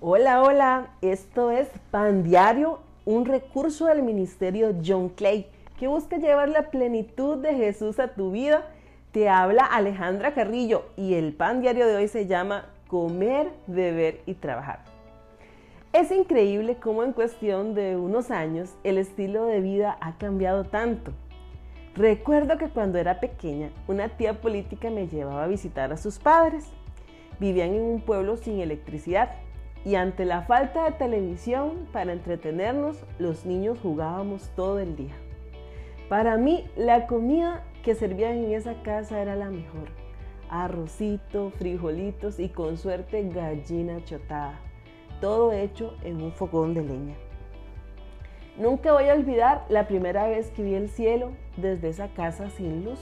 Hola, hola, esto es Pan Diario, un recurso del Ministerio John Clay que busca llevar la plenitud de Jesús a tu vida. Te habla Alejandra Carrillo y el Pan Diario de hoy se llama Comer, Beber y Trabajar. Es increíble cómo en cuestión de unos años el estilo de vida ha cambiado tanto. Recuerdo que cuando era pequeña, una tía política me llevaba a visitar a sus padres. Vivían en un pueblo sin electricidad y ante la falta de televisión para entretenernos, los niños jugábamos todo el día. Para mí, la comida que servían en esa casa era la mejor. Arrocito, frijolitos y con suerte gallina chotada. Todo hecho en un fogón de leña. Nunca voy a olvidar la primera vez que vi el cielo desde esa casa sin luz.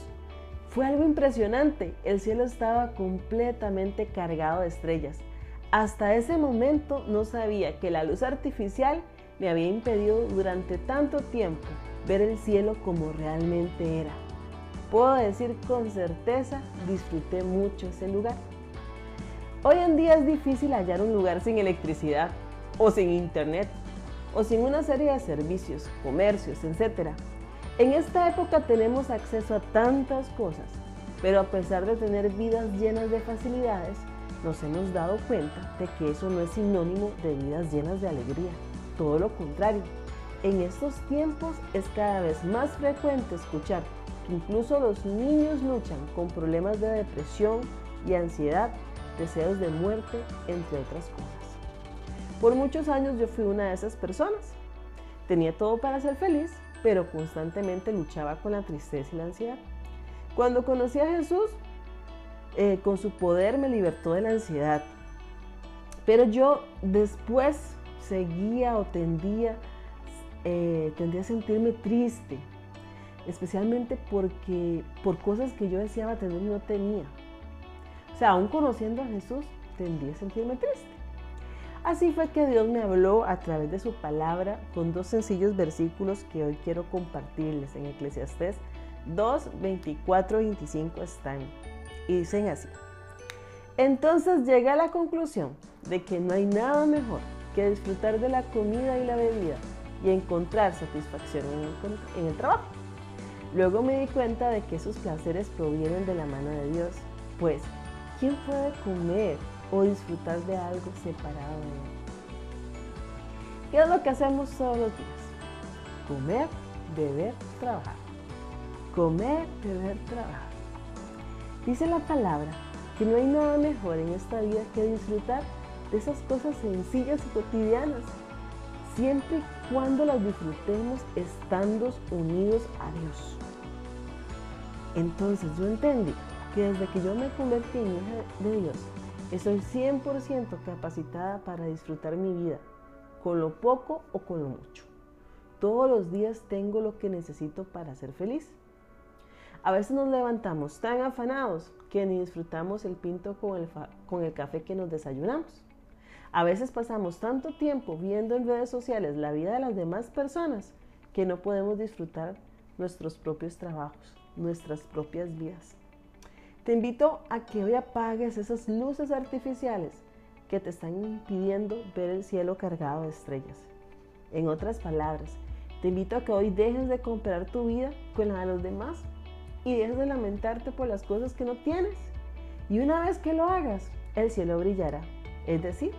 Fue algo impresionante. El cielo estaba completamente cargado de estrellas. Hasta ese momento no sabía que la luz artificial me había impedido durante tanto tiempo ver el cielo como realmente era. Puedo decir con certeza, disfruté mucho ese lugar. Hoy en día es difícil hallar un lugar sin electricidad o sin internet o sin una serie de servicios, comercios, etc. En esta época tenemos acceso a tantas cosas, pero a pesar de tener vidas llenas de facilidades, nos hemos dado cuenta de que eso no es sinónimo de vidas llenas de alegría. Todo lo contrario, en estos tiempos es cada vez más frecuente escuchar que incluso los niños luchan con problemas de depresión y ansiedad, deseos de muerte, entre otras cosas. Por muchos años yo fui una de esas personas. Tenía todo para ser feliz, pero constantemente luchaba con la tristeza y la ansiedad. Cuando conocí a Jesús, eh, con su poder me libertó de la ansiedad. Pero yo después seguía o tendía, eh, tendía a sentirme triste, especialmente porque por cosas que yo deseaba tener y no tenía. O sea, aún conociendo a Jesús, tendía a sentirme triste. Así fue que Dios me habló a través de su palabra con dos sencillos versículos que hoy quiero compartirles en Eclesiastés 2, 24 y 25 están. Y dicen así. Entonces llegué a la conclusión de que no hay nada mejor que disfrutar de la comida y la bebida y encontrar satisfacción en el, trabajo. Luego me di cuenta de que esos placeres provienen de la mano de Dios, pues ¿quién puede comer o disfrutar de algo separado de él. ¿Qué es lo que hacemos todos los días? Comer, beber, trabajar. Comer, beber, trabajar. Dice la palabra que no hay nada mejor en esta vida que disfrutar de esas cosas sencillas y cotidianas, siempre y cuando las disfrutemos estando unidos a Dios. Entonces yo entendí que desde que yo me convertí en hija de Dios, Estoy 100% capacitada para disfrutar mi vida, con lo poco o con lo mucho. Todos los días tengo lo que necesito para ser feliz. A veces nos levantamos tan afanados que ni disfrutamos el pinto con el, con el café que nos desayunamos. A veces pasamos tanto tiempo viendo en redes sociales la vida de las demás personas que no podemos disfrutar nuestros propios trabajos, nuestras propias vidas. Te invito a que hoy apagues esas luces artificiales que te están impidiendo ver el cielo cargado de estrellas. En otras palabras, te invito a que hoy dejes de comparar tu vida con la de los demás y dejes de lamentarte por las cosas que no tienes. Y una vez que lo hagas, el cielo brillará. Es decir,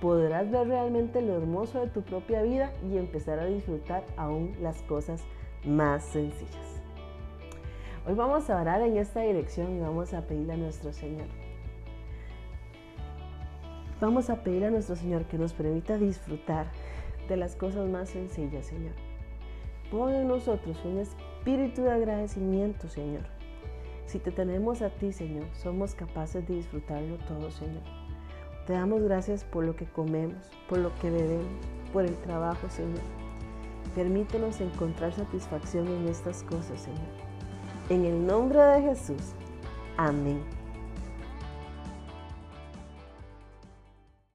podrás ver realmente lo hermoso de tu propia vida y empezar a disfrutar aún las cosas más sencillas. Hoy vamos a orar en esta dirección y vamos a pedirle a nuestro Señor. Vamos a pedirle a nuestro Señor que nos permita disfrutar de las cosas más sencillas, Señor. Pon en nosotros un espíritu de agradecimiento, Señor. Si te tenemos a ti, Señor, somos capaces de disfrutarlo todo, Señor. Te damos gracias por lo que comemos, por lo que bebemos, por el trabajo, Señor. Permítenos encontrar satisfacción en estas cosas, Señor. En el nombre de Jesús. Amén.